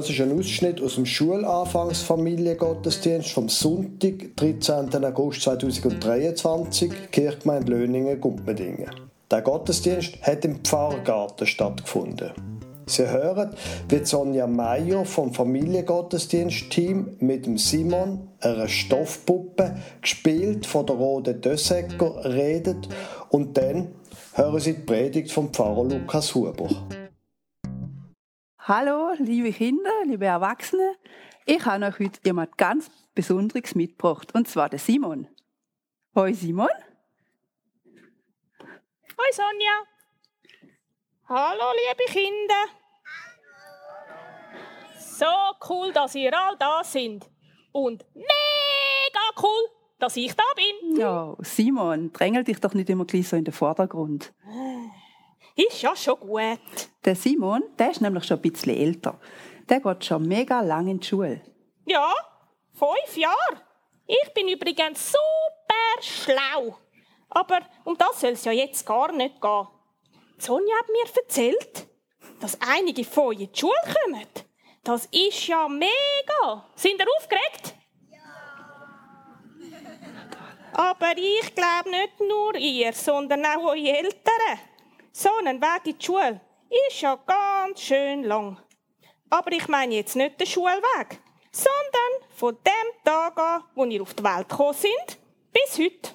Das ist ein Ausschnitt aus dem Schulanfangsfamiliengottesdienst vom Sonntag, 13. August 2023, Kirchgemeinde Löningen, Gumpendingen. Der Gottesdienst hat im Pfarrgarten stattgefunden. Sie hören, wie Sonja Meyer vom Familiengottesdienst-Team mit Simon, einer Stoffpuppe, gespielt von der Rode Dössecker, redet und dann hören Sie die Predigt vom Pfarrer Lukas Huber. Hallo, liebe Kinder, liebe Erwachsene. Ich habe euch heute jemand ganz Besonderes mitgebracht, und zwar den Simon. Hoi Simon. Hoi Sonja. Hallo, liebe Kinder. So cool, dass ihr all da sind. Und mega cool, dass ich da bin. Ja, Simon, drängel dich doch nicht immer gleich so in den Vordergrund. Ist ja schon gut. Der Simon, der ist nämlich schon ein bisschen älter. Der geht schon mega lang in die Schule. Ja, fünf Jahre. Ich bin übrigens super schlau. Aber um das soll es ja jetzt gar nicht gehen. Sonja hat mir erzählt, dass einige von euch in die Schule kommen. Das ist ja mega. Sind ihr aufgeregt? Aber ich glaube nicht nur ihr, sondern auch eure Eltern. So ein Weg in die Schule ist ja ganz schön lang. Aber ich meine jetzt nicht den Schulweg, sondern von dem Tag an, wo ihr auf die Welt gekommen sind, bis heute.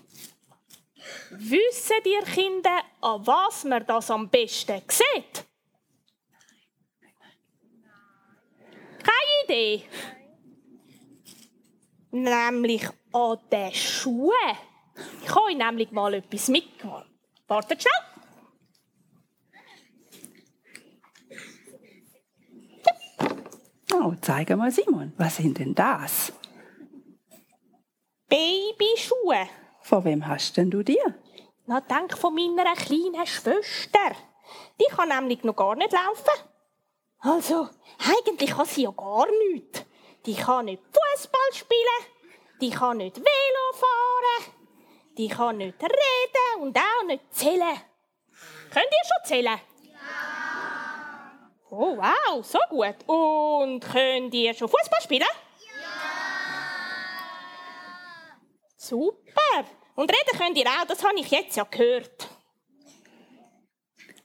Wissen ihr Kinder, an was man das am besten sieht? Keine Idee. Nämlich an den Schuhen. Ich habe euch nämlich mal etwas mitgebracht. Wartet schnell. Oh, zeig mal Simon, was sind denn das? Babyschuhe. Von wem hast denn du dir? Na, denk von meiner kleinen Schwester. Die kann nämlich noch gar nicht laufen. Also, eigentlich kann sie ja gar nichts. Die kann nicht Fußball spielen, die kann nicht Velo fahren, die kann nicht reden und auch nicht zählen. Könnt ihr schon zählen? Ja. Oh, wow, so gut. Und könnt ihr schon Fußball spielen? Super. Und reden könnt ihr auch, das habe ich jetzt ja gehört.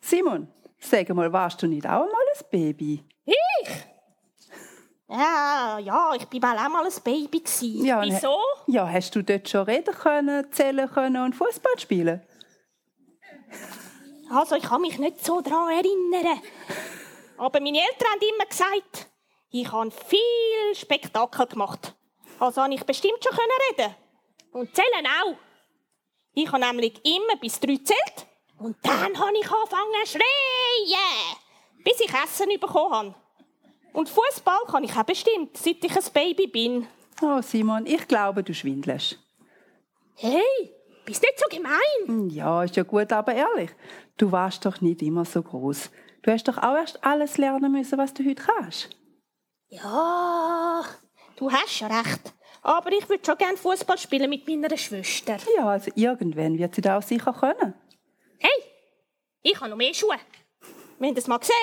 Simon, sag mal, warst du nicht auch einmal ein Baby? Ich? Ja, ja, ich war auch mal ein Baby. Gewesen. Ja, Wieso? Ja, hast du dort schon reden können, zählen können und Fußball spielen? Also, ich kann mich nicht so daran erinnern. Aber meine Eltern haben immer gesagt, ich habe viel Spektakel gemacht. Also habe ich bestimmt schon reden Und zählen auch. Ich habe nämlich immer bis drei zählt und dann habe ich angefangen zu schreien, bis ich Essen bekommen habe. Und Fußball kann ich auch bestimmt, seit ich ein Baby bin. Oh, Simon, ich glaube, du schwindelst. Hey, bist nicht so gemein. Hm, Ja, ist ja gut, aber ehrlich. Du warst doch nicht immer so groß. Du hast doch auch erst alles lernen müssen, was du heute kannst. Ja, du hast schon recht. Aber ich würde schon gerne Fußball spielen mit meiner Schwester. Ja, also irgendwann wird sie das auch sicher können. Hey, ich habe noch mehr Schuhe. Wir haben das mal gesehen.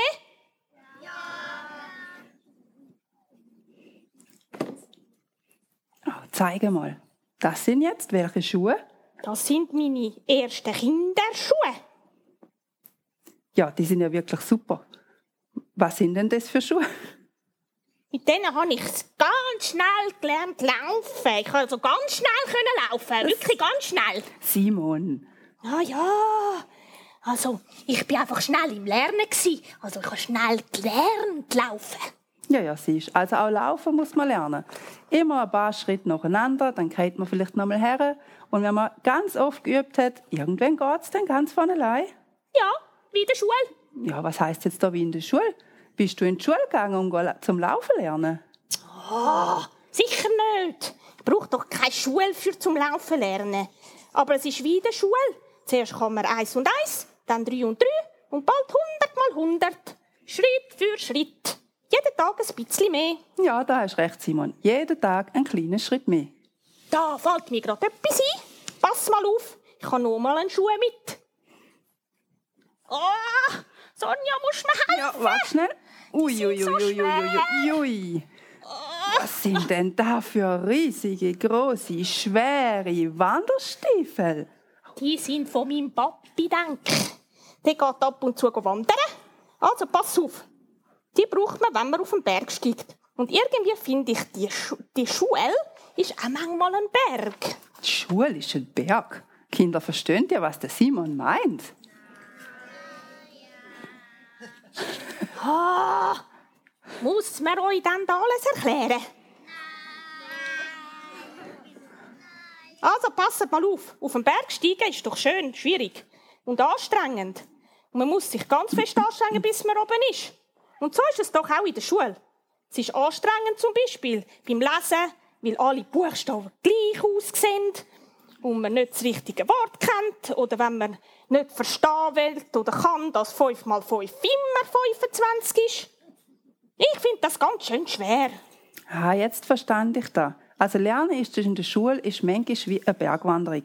Oh, zeige mal. Das sind jetzt welche Schuhe? Das sind meine ersten Kinderschuhe. Ja, die sind ja wirklich super. Was sind denn das für Schuhe? Mit denen habe ich ganz schnell gelernt laufen. Ich kann also ganz schnell können laufen. Wirklich ganz schnell. Simon. Ah ja. Also, ich bin einfach schnell im Lernen gsi. Also, ich habe schnell gelernt laufen. Ja, ja, siehst. Also auch laufen muss man lernen. Immer ein paar Schritte nacheinander, dann geht man vielleicht nochmal her. Und wenn man ganz oft geübt hat, irgendwann geht es dann ganz von allein. Ja, wie in der Schule. Ja, was heißt jetzt da wie in der Schule? Bist du in die Schule gegangen, um zum Laufen lernen? Ah, sicher nicht. Ich brauche doch keine Schule für zum Laufen lernen. Aber es ist wie in der Schule. Zuerst kann man eins und eins, dann drei und drei und bald hundert mal hundert. Schritt für Schritt. Jeden Tag ein bisschen mehr. Ja, da hast recht, Simon. Jeden Tag ein kleiner Schritt mehr. Da fällt mir gerade etwas ein. Pass mal auf, ich habe noch mal einen Schuh mit. Oh, Sonja, musst du mir helfen? Ja, warte schnell. Ui, ui, ui, ui, ui, ui. Was sind denn da für riesige, große, schwere Wanderstiefel? Die sind von meinem Papi, denke ich. Der geht ab und zu wandern. Also pass auf. Die braucht man, wenn man auf den Berg steigt. Und irgendwie finde ich, die, Schu die Schule ist auch manchmal ein Berg. Die Schule ist ein Berg. Kinder verstehen ja, was der Simon meint. Ah, muss man euch dann da alles erklären? Also passet mal auf. Auf den Berg steigen ist doch schön, schwierig und anstrengend. Und man muss sich ganz fest anstrengen, bis man oben ist. Und so ist es doch auch in der Schule. Es ist anstrengend zum Beispiel beim Lesen, weil alle Buchstaben gleich aussehen und man nicht das richtige Wort kennt oder wenn man nicht verstehen will oder kann, dass 5 mal 5 immer 25 ist. Ich finde das ganz schön schwer. Ah, jetzt verstand ich da. Also Lernen ist in der Schule ist manchmal wie eine Bergwanderung.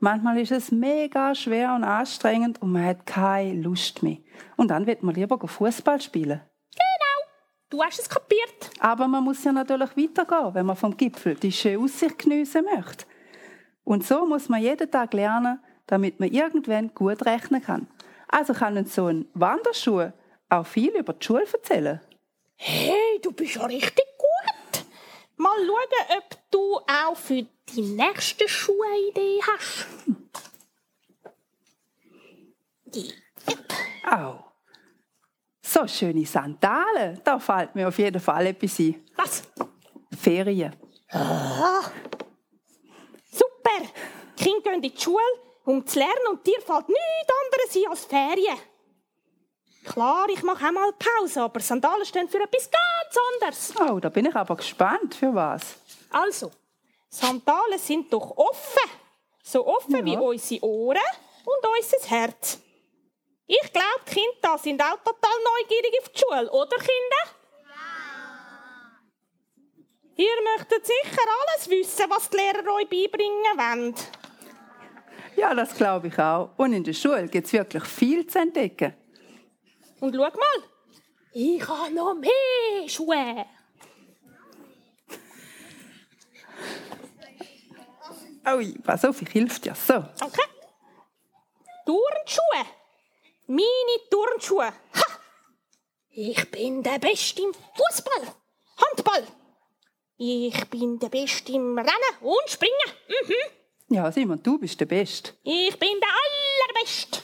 Manchmal ist es mega schwer und anstrengend und man hat keine Lust mehr. Und dann wird man lieber Fußball spielen. Genau, du hast es kapiert. Aber man muss ja natürlich weitergehen, wenn man vom Gipfel die schöne Aussicht geniessen möchte. Und so muss man jeden Tag lernen, damit man irgendwann gut rechnen kann. Also kann uns so ein Wanderschuh auch viel über die Schule erzählen. Hey, du bist ja richtig gut. Mal schauen, ob du auch für die nächste Schuhe eine Idee hast. Die. Au. So schöne Sandalen, da fällt mir auf jeden Fall etwas ein. Was? Ferien. Super! Die Kinder gehen in die Schule, um zu lernen und dir fällt nichts anderes ein als Ferien. Klar, ich mache auch mal Pause, aber Sandalen stehen für etwas ganz anderes. Oh, da bin ich aber gespannt, für was. Also, Sandalen sind doch offen. So offen Ja. wie unsere Ohren und unser Herz. Ich glaube, die Kinder da sind auch total neugierig auf die Schule, oder Kinder? Ihr möchtet sicher alles wissen, was die Lehrer euch beibringen wollen. Ja, das glaube ich auch. Und in der Schule gibt es wirklich viel zu entdecken. Und schau mal, ich habe noch mehr Schuhe. Ui, pass auf, ich helfe dir. So. Okay. Turnschuhe. Meine Turnschuhe. Ha! Ich bin der Beste im Fußball, Handball. Ich bin der Beste im Rennen und Springen. Mhm. Ja, Simon, du bist der Beste. Ich bin der Allerbeste.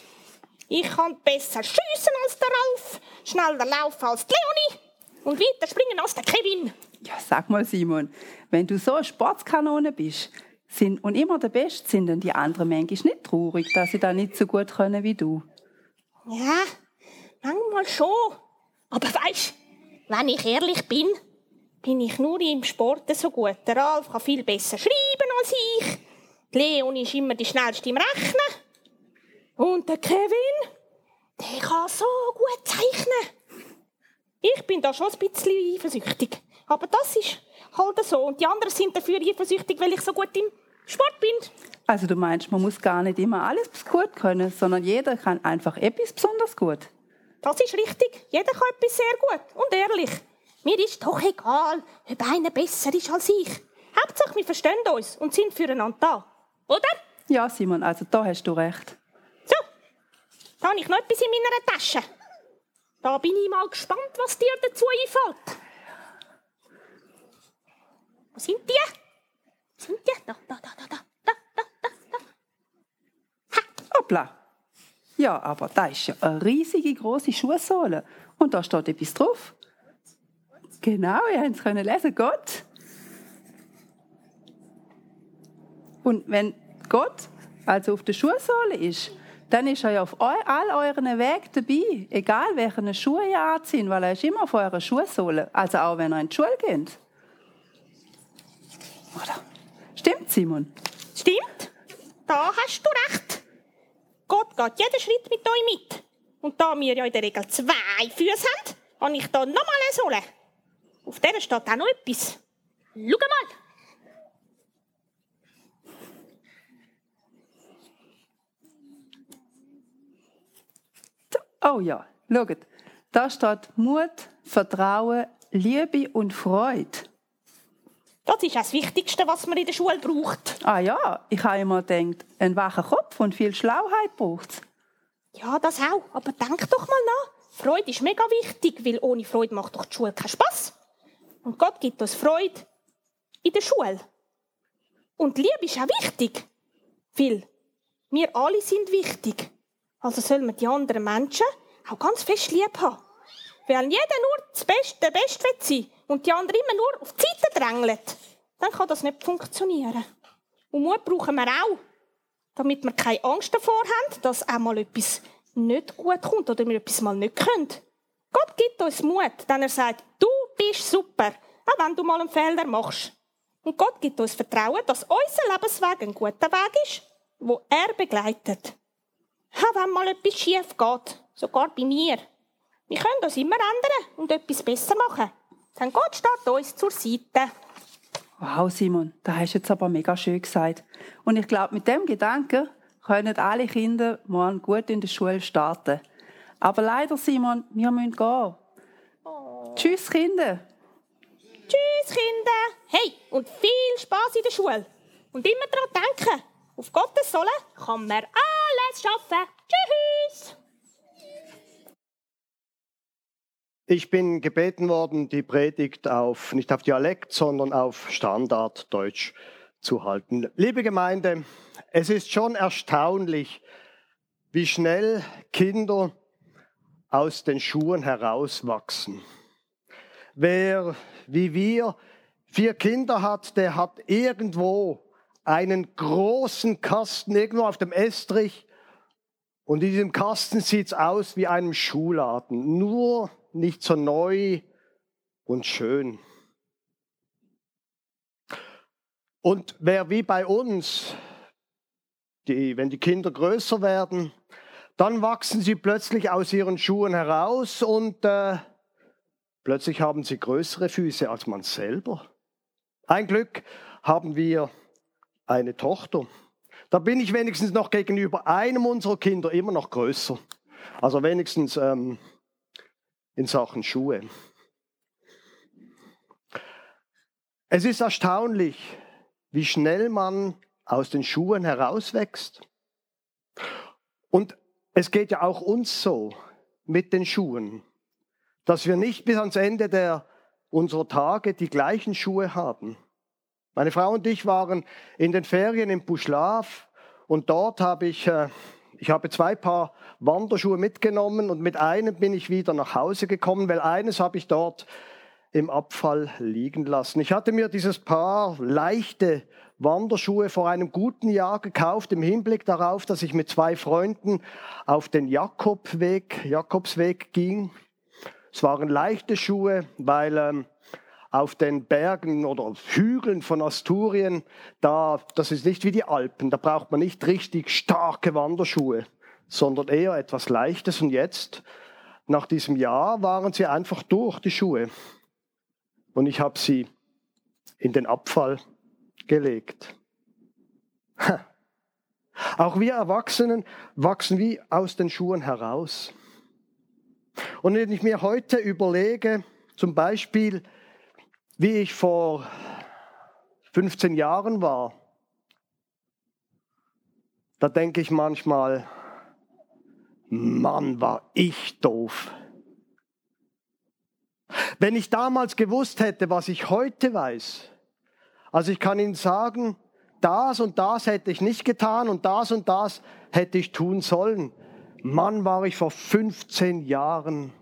Ich kann besser schiessen als der Ralf, schneller laufen als die Leonie und weiter springen als der Kevin. Ja, sag mal, Simon, wenn du so eine Sportskanone bist sind, und immer der Beste, sind dann die anderen manchmal nicht traurig, dass sie da nicht so gut können wie du. Ja, manchmal schon. Aber weisst, wenn ich ehrlich bin, bin ich nur im Sport so gut. Der Ralf kann viel besser schreiben als ich. Die Leon ist immer die schnellste im Rechnen. Und der Kevin, der kann so gut zeichnen. Ich bin da schon ein bisschen eifersüchtig. Aber das ist halt so. Und die anderen sind dafür eifersüchtig, weil ich so gut im Sport bin. Also du meinst, man muss gar nicht immer alles gut können, sondern jeder kann einfach etwas besonders gut. Das ist richtig. Jeder kann etwas sehr gut und ehrlich. Mir ist doch egal, ob einer besser ist als ich. Hauptsache, wir verstehen uns und sind füreinander da. Oder? Ja, Simon, also da hast du recht. So, da habe ich noch etwas in meiner Tasche. Da bin ich mal gespannt, was dir dazu einfällt. Wo sind die? Wo sind die? Da, da, da, da, da, da, da, da. Ha! Hoppla. Ja, aber da ist ja eine riesige große Schuhsohle. Und da steht etwas drauf. Genau, ihr habt es können lesen, Gott. Und wenn Gott also auf der Schuhsohle ist, dann ist er ja auf all euren Wegen dabei, egal welche Schuhe ihr anzieht, weil er ist immer auf eurer Schuhsohle, also auch wenn ihr in die Schule geht. Oder? Stimmt, Simon? Stimmt, da hast du recht. Gott geht jeden Schritt mit euch mit. Und da wir ja in der Regel zwei Füße haben, habe ich da nochmal eine Sohle. Auf der steht auch noch etwas. Schau mal. Oh ja, schaut. Da steht Mut, Vertrauen, Liebe und Freude. Das ist das Wichtigste, was man in der Schule braucht. Ah ja, ich habe immer gedacht, ein wacher Kopf und viel Schlauheit braucht es. Ja, das auch. Aber denk doch mal nach. Freude ist mega wichtig, weil ohne Freude macht doch die Schule keinen Spass. Und Gott gibt uns Freude in der Schule. Und Liebe ist auch wichtig, weil wir alle sind wichtig. Also soll man die anderen Menschen auch ganz fest lieb haben. Wenn jeder nur das Beste, der Beste will sein und die anderen immer nur auf die Seite drängelt, dann kann das nicht funktionieren. Und Mut brauchen wir auch, damit wir keine Angst davor haben, dass auch mal etwas nicht gut kommt oder wir etwas mal nicht können. Gott gibt uns Mut, denn er sagt, du bist super, auch wenn du mal einen Fehler machst. Und Gott gibt uns Vertrauen, dass unser Lebensweg ein guter Weg ist, wo er begleitet. Auch wenn mal etwas schief geht, sogar bei mir. Wir können uns immer ändern und etwas besser machen. Denn Gott steht uns zur Seite. Wow, Simon, da hast du jetzt aber mega schön gesagt. Und ich glaube, mit dem Gedanken können alle Kinder morgen gut in der Schule starten. Aber leider, Simon, wir müssen gehen. Tschüss, Kinder. Tschüss, Kinder. Hey, und viel Spaß in der Schule. Und immer daran denken, auf Gottes Solle kann man alles schaffen. Tschüss. Ich bin gebeten worden, die Predigt auf, nicht auf Dialekt, sondern auf Standarddeutsch zu halten. Liebe Gemeinde, es ist schon erstaunlich, wie schnell Kinder aus den Schuhen herauswachsen. Wer wie wir vier Kinder hat, der hat irgendwo einen großen Kasten irgendwo auf dem Estrich und in diesem Kasten sieht's aus wie einem Schuhladen, nur nicht so neu und schön. Und wer wie bei uns, die, wenn die Kinder größer werden, dann wachsen sie plötzlich aus ihren Schuhen heraus und äh, plötzlich haben sie größere Füße als man selber. Ein Glück haben wir eine Tochter. Da bin ich wenigstens noch gegenüber einem unserer Kinder immer noch größer. Also wenigstens ähm, in Sachen Schuhe. Es ist erstaunlich, wie schnell man aus den Schuhen herauswächst. Und es geht ja auch uns so mit den Schuhen, dass wir nicht bis ans Ende der, unserer Tage die gleichen Schuhe haben. Meine Frau und ich waren in den Ferien in Buschlav und dort habe ich äh, ich habe zwei Paar Wanderschuhe mitgenommen und mit einem bin ich wieder nach Hause gekommen, weil eines habe ich dort im Abfall liegen lassen. Ich hatte mir dieses Paar leichte Wanderschuhe vor einem guten Jahr gekauft, im Hinblick darauf, dass ich mit zwei Freunden auf den Jakobweg, Jakobsweg ging. Es waren leichte Schuhe, weil ähm, auf den Bergen oder Hügeln von Asturien, da, das ist nicht wie die Alpen, da braucht man nicht richtig starke Wanderschuhe, sondern eher etwas Leichtes. Und jetzt, nach diesem Jahr, waren sie einfach durch, die Schuhe. Und ich habe sie in den Abfall gelegt. Auch wir Erwachsenen wachsen wie aus den Schuhen heraus. Und wenn ich mir heute überlege, zum Beispiel, wie ich vor 15 Jahren war, da denke ich manchmal, Mann, war ich doof. Wenn ich damals gewusst hätte, was ich heute weiß, also ich kann Ihnen sagen, das und das hätte ich nicht getan und das und das hätte ich tun sollen. Mann, war ich vor 15 Jahren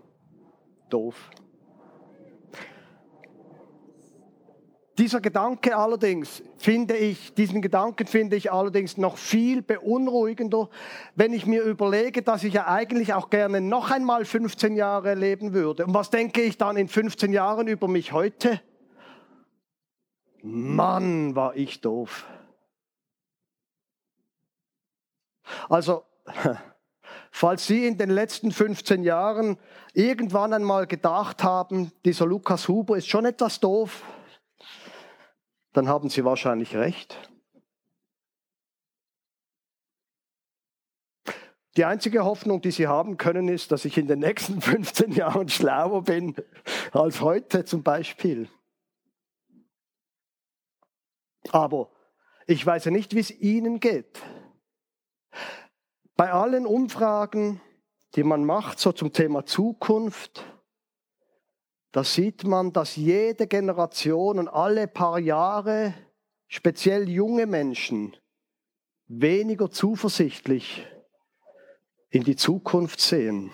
doof. Dieser Gedanke allerdings finde ich, diesen Gedanken finde ich allerdings noch viel beunruhigender, wenn ich mir überlege, dass ich ja eigentlich auch gerne noch einmal 15 Jahre leben würde. Und was denke ich dann in 15 Jahren über mich heute? Mann, war ich doof. Also, falls Sie in den letzten 15 Jahren irgendwann einmal gedacht haben, dieser Lukas Huber ist schon etwas doof, dann haben Sie wahrscheinlich recht. Die einzige Hoffnung, die sie haben können, ist, dass ich in den nächsten 15 Jahren schlauer bin als heute zum Beispiel. Aber ich weiß ja nicht, wie es Ihnen geht. Bei allen Umfragen, die man macht, so zum Thema Zukunft, da sieht man, dass jede Generation und alle paar Jahre, speziell junge Menschen, weniger zuversichtlich in die Zukunft sehen.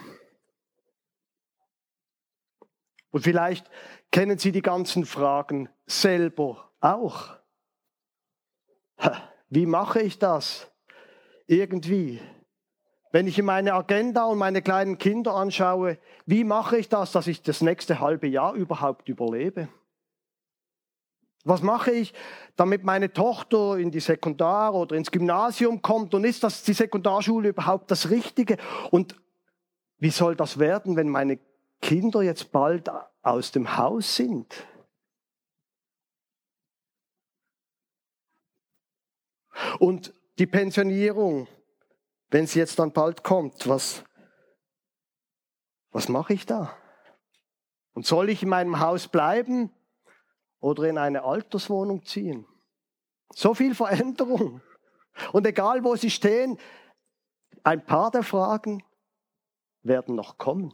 Und vielleicht kennen Sie die ganzen Fragen selber auch. Wie mache ich das? Irgendwie. Wenn ich in meine Agenda und meine kleinen Kinder anschaue, wie mache ich das, dass ich das nächste halbe Jahr überhaupt überlebe? Was mache ich, damit meine Tochter in die Sekundar- oder ins Gymnasium kommt? Und ist das die Sekundarschule überhaupt das Richtige? Und wie soll das werden, wenn meine Kinder jetzt bald aus dem Haus sind? Und die Pensionierung, wenn sie jetzt dann bald kommt, was, was mache ich da? Und soll ich in meinem Haus bleiben? oder in eine Alterswohnung ziehen. So viel Veränderung. Und egal wo sie stehen, ein paar der Fragen werden noch kommen.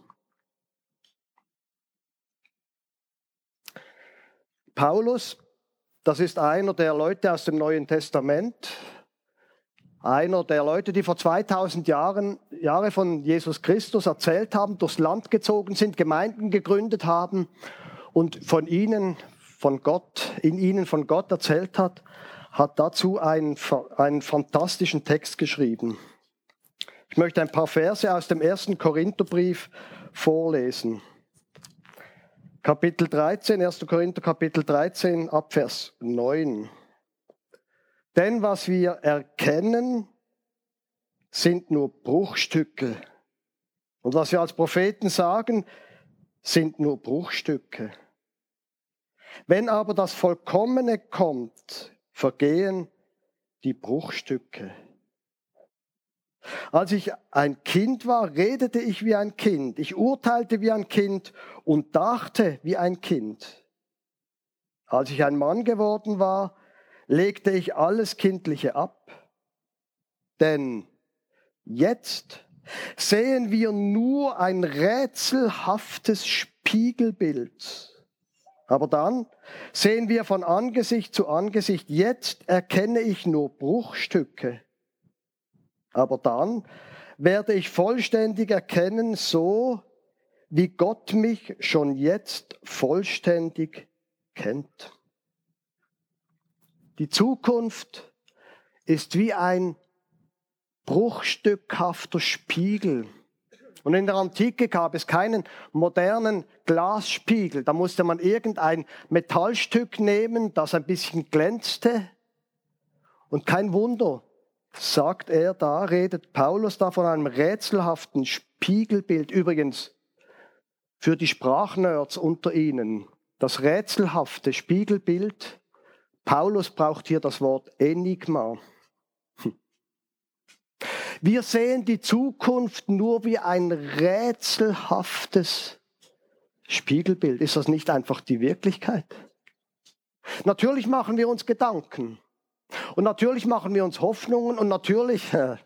Paulus, das ist einer der Leute aus dem Neuen Testament, einer der Leute, die vor 2000 Jahren Jahre von Jesus Christus erzählt haben, durchs Land gezogen sind, Gemeinden gegründet haben und von ihnen von Gott, in ihnen von Gott erzählt hat, hat dazu einen, einen fantastischen Text geschrieben. Ich möchte ein paar Verse aus dem ersten Korintherbrief vorlesen. Kapitel 13, 1. Korinther Kapitel 13, Abvers 9. Denn was wir erkennen, sind nur Bruchstücke. Und was wir als Propheten sagen, sind nur Bruchstücke. Wenn aber das Vollkommene kommt, vergehen die Bruchstücke. Als ich ein Kind war, redete ich wie ein Kind, ich urteilte wie ein Kind und dachte wie ein Kind. Als ich ein Mann geworden war, legte ich alles Kindliche ab. Denn jetzt sehen wir nur ein rätselhaftes Spiegelbild aber dann sehen wir von Angesicht zu Angesicht, jetzt erkenne ich nur Bruchstücke. Aber dann werde ich vollständig erkennen, so wie Gott mich schon jetzt vollständig kennt. Die Zukunft ist wie ein bruchstückhafter Spiegel, und in der Antike gab es keinen modernen Glasspiegel. Da musste man irgendein Metallstück nehmen, das ein bisschen glänzte. Und kein Wunder, sagt er da, redet Paulus da von einem rätselhaften Spiegelbild. Übrigens, für die Sprachnerds unter Ihnen, das rätselhafte Spiegelbild, Paulus braucht hier das Wort Enigma. Wir sehen die Zukunft nur wie ein rätselhaftes Spiegelbild. Ist das nicht einfach die Wirklichkeit? Natürlich machen wir uns Gedanken. Und natürlich machen wir uns Hoffnungen und natürlich äh,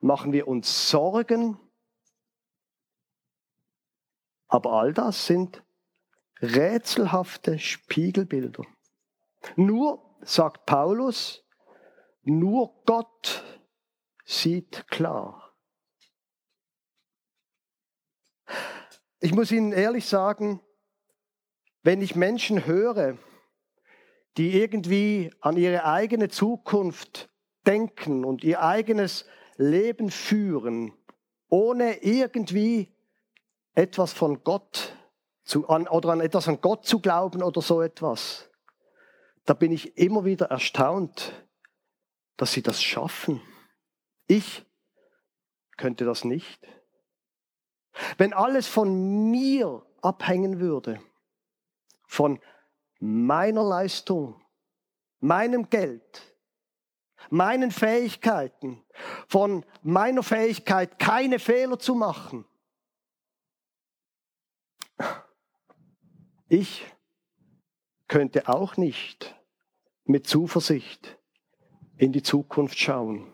machen wir uns Sorgen. Aber all das sind rätselhafte Spiegelbilder. Nur, sagt Paulus, nur Gott sieht klar. Ich muss Ihnen ehrlich sagen, wenn ich Menschen höre, die irgendwie an ihre eigene Zukunft denken und ihr eigenes Leben führen, ohne irgendwie etwas von Gott zu, an, oder an etwas an Gott zu glauben oder so etwas, da bin ich immer wieder erstaunt, dass sie das schaffen. Ich könnte das nicht. Wenn alles von mir abhängen würde, von meiner Leistung, meinem Geld, meinen Fähigkeiten, von meiner Fähigkeit, keine Fehler zu machen. Ich könnte auch nicht mit Zuversicht in die Zukunft schauen.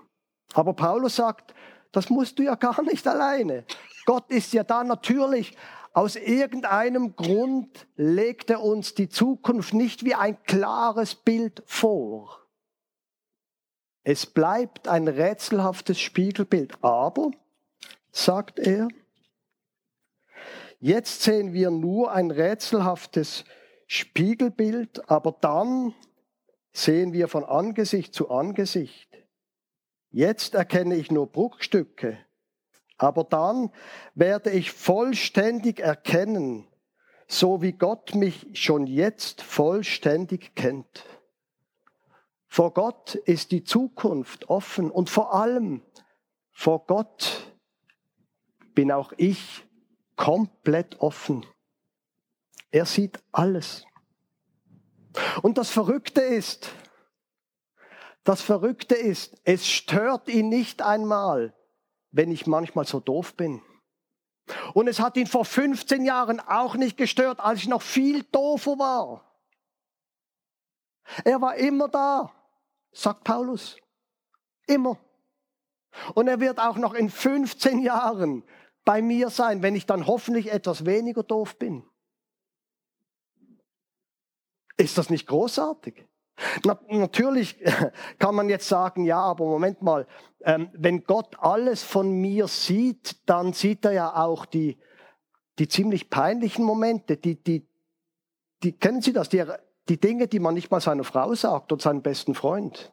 Aber Paulus sagt, das musst du ja gar nicht alleine. Gott ist ja da natürlich. Aus irgendeinem Grund legt er uns die Zukunft nicht wie ein klares Bild vor. Es bleibt ein rätselhaftes Spiegelbild. Aber, sagt er, jetzt sehen wir nur ein rätselhaftes Spiegelbild, aber dann sehen wir von Angesicht zu Angesicht. Jetzt erkenne ich nur Bruchstücke, aber dann werde ich vollständig erkennen, so wie Gott mich schon jetzt vollständig kennt. Vor Gott ist die Zukunft offen und vor allem vor Gott bin auch ich komplett offen. Er sieht alles. Und das Verrückte ist, das Verrückte ist, es stört ihn nicht einmal, wenn ich manchmal so doof bin. Und es hat ihn vor 15 Jahren auch nicht gestört, als ich noch viel doofer war. Er war immer da sagt Paulus. Immer. Und er wird auch noch in 15 Jahren bei mir sein, wenn ich dann hoffentlich etwas weniger doof bin. Ist das nicht großartig? Na, natürlich kann man jetzt sagen, ja, aber Moment mal, ähm, wenn Gott alles von mir sieht, dann sieht er ja auch die, die ziemlich peinlichen Momente, die, die, die, kennen Sie das, die, die Dinge, die man nicht mal seiner Frau sagt oder seinem besten Freund.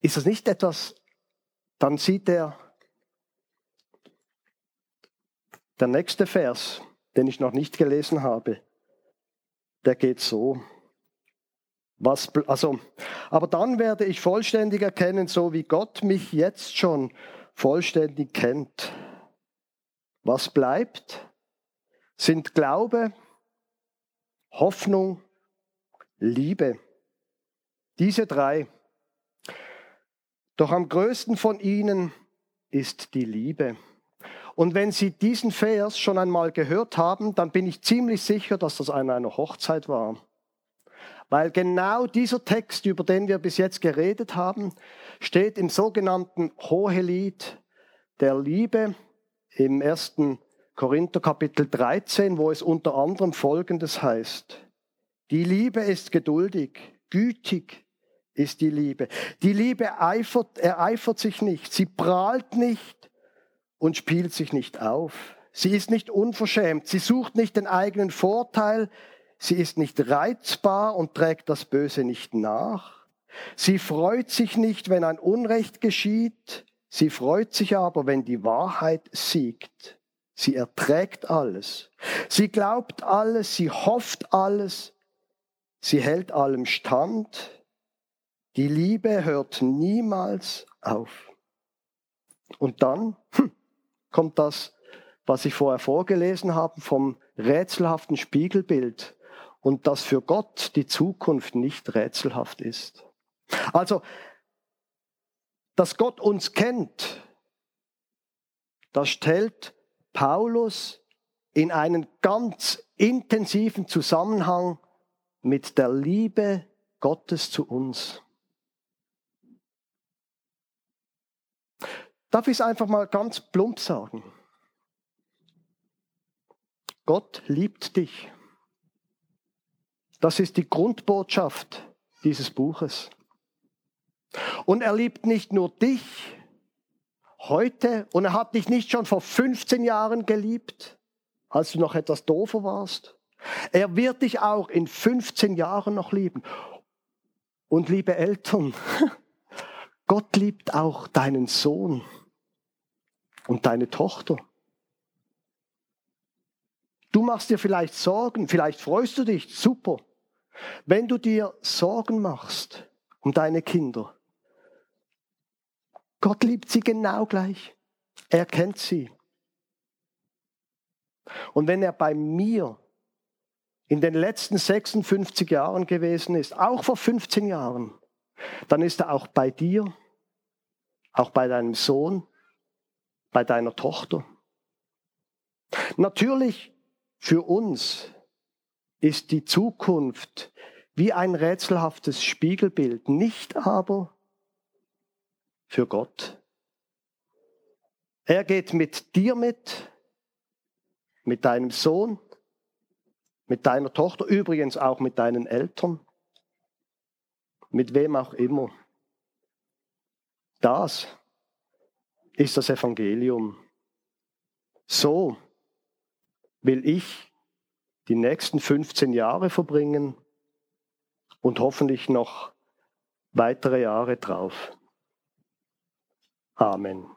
Ist das nicht etwas, dann sieht er der nächste Vers, den ich noch nicht gelesen habe, der geht so. Was, also, aber dann werde ich vollständig erkennen, so wie Gott mich jetzt schon vollständig kennt. Was bleibt, sind Glaube, Hoffnung, Liebe. Diese drei. Doch am größten von ihnen ist die Liebe. Und wenn Sie diesen Vers schon einmal gehört haben, dann bin ich ziemlich sicher, dass das an einer Hochzeit war. Weil genau dieser Text, über den wir bis jetzt geredet haben, steht im sogenannten Hohelied der Liebe im ersten Korinther Kapitel 13, wo es unter anderem Folgendes heißt. Die Liebe ist geduldig, gütig ist die Liebe. Die Liebe eifert, ereifert sich nicht, sie prahlt nicht und spielt sich nicht auf. Sie ist nicht unverschämt, sie sucht nicht den eigenen Vorteil, sie ist nicht reizbar und trägt das Böse nicht nach. Sie freut sich nicht, wenn ein Unrecht geschieht, sie freut sich aber, wenn die Wahrheit siegt. Sie erträgt alles. Sie glaubt alles, sie hofft alles, sie hält allem stand. Die Liebe hört niemals auf. Und dann hm, kommt das, was ich vorher vorgelesen habe, vom rätselhaften Spiegelbild und dass für Gott die Zukunft nicht rätselhaft ist. Also, dass Gott uns kennt, das stellt Paulus in einen ganz intensiven Zusammenhang mit der Liebe Gottes zu uns. Darf ich es einfach mal ganz plump sagen? Gott liebt dich. Das ist die Grundbotschaft dieses Buches. Und er liebt nicht nur dich, heute und er hat dich nicht schon vor 15 Jahren geliebt, als du noch etwas doofer warst. Er wird dich auch in 15 Jahren noch lieben. Und liebe Eltern, Gott liebt auch deinen Sohn und deine Tochter. Du machst dir vielleicht Sorgen, vielleicht freust du dich, super. Wenn du dir Sorgen machst um deine Kinder, Gott liebt sie genau gleich. Er kennt sie. Und wenn er bei mir in den letzten 56 Jahren gewesen ist, auch vor 15 Jahren, dann ist er auch bei dir, auch bei deinem Sohn, bei deiner Tochter. Natürlich für uns ist die Zukunft wie ein rätselhaftes Spiegelbild, nicht aber für Gott. Er geht mit dir mit, mit deinem Sohn, mit deiner Tochter, übrigens auch mit deinen Eltern, mit wem auch immer. Das ist das Evangelium. So will ich die nächsten 15 Jahre verbringen und hoffentlich noch weitere Jahre drauf. Amen.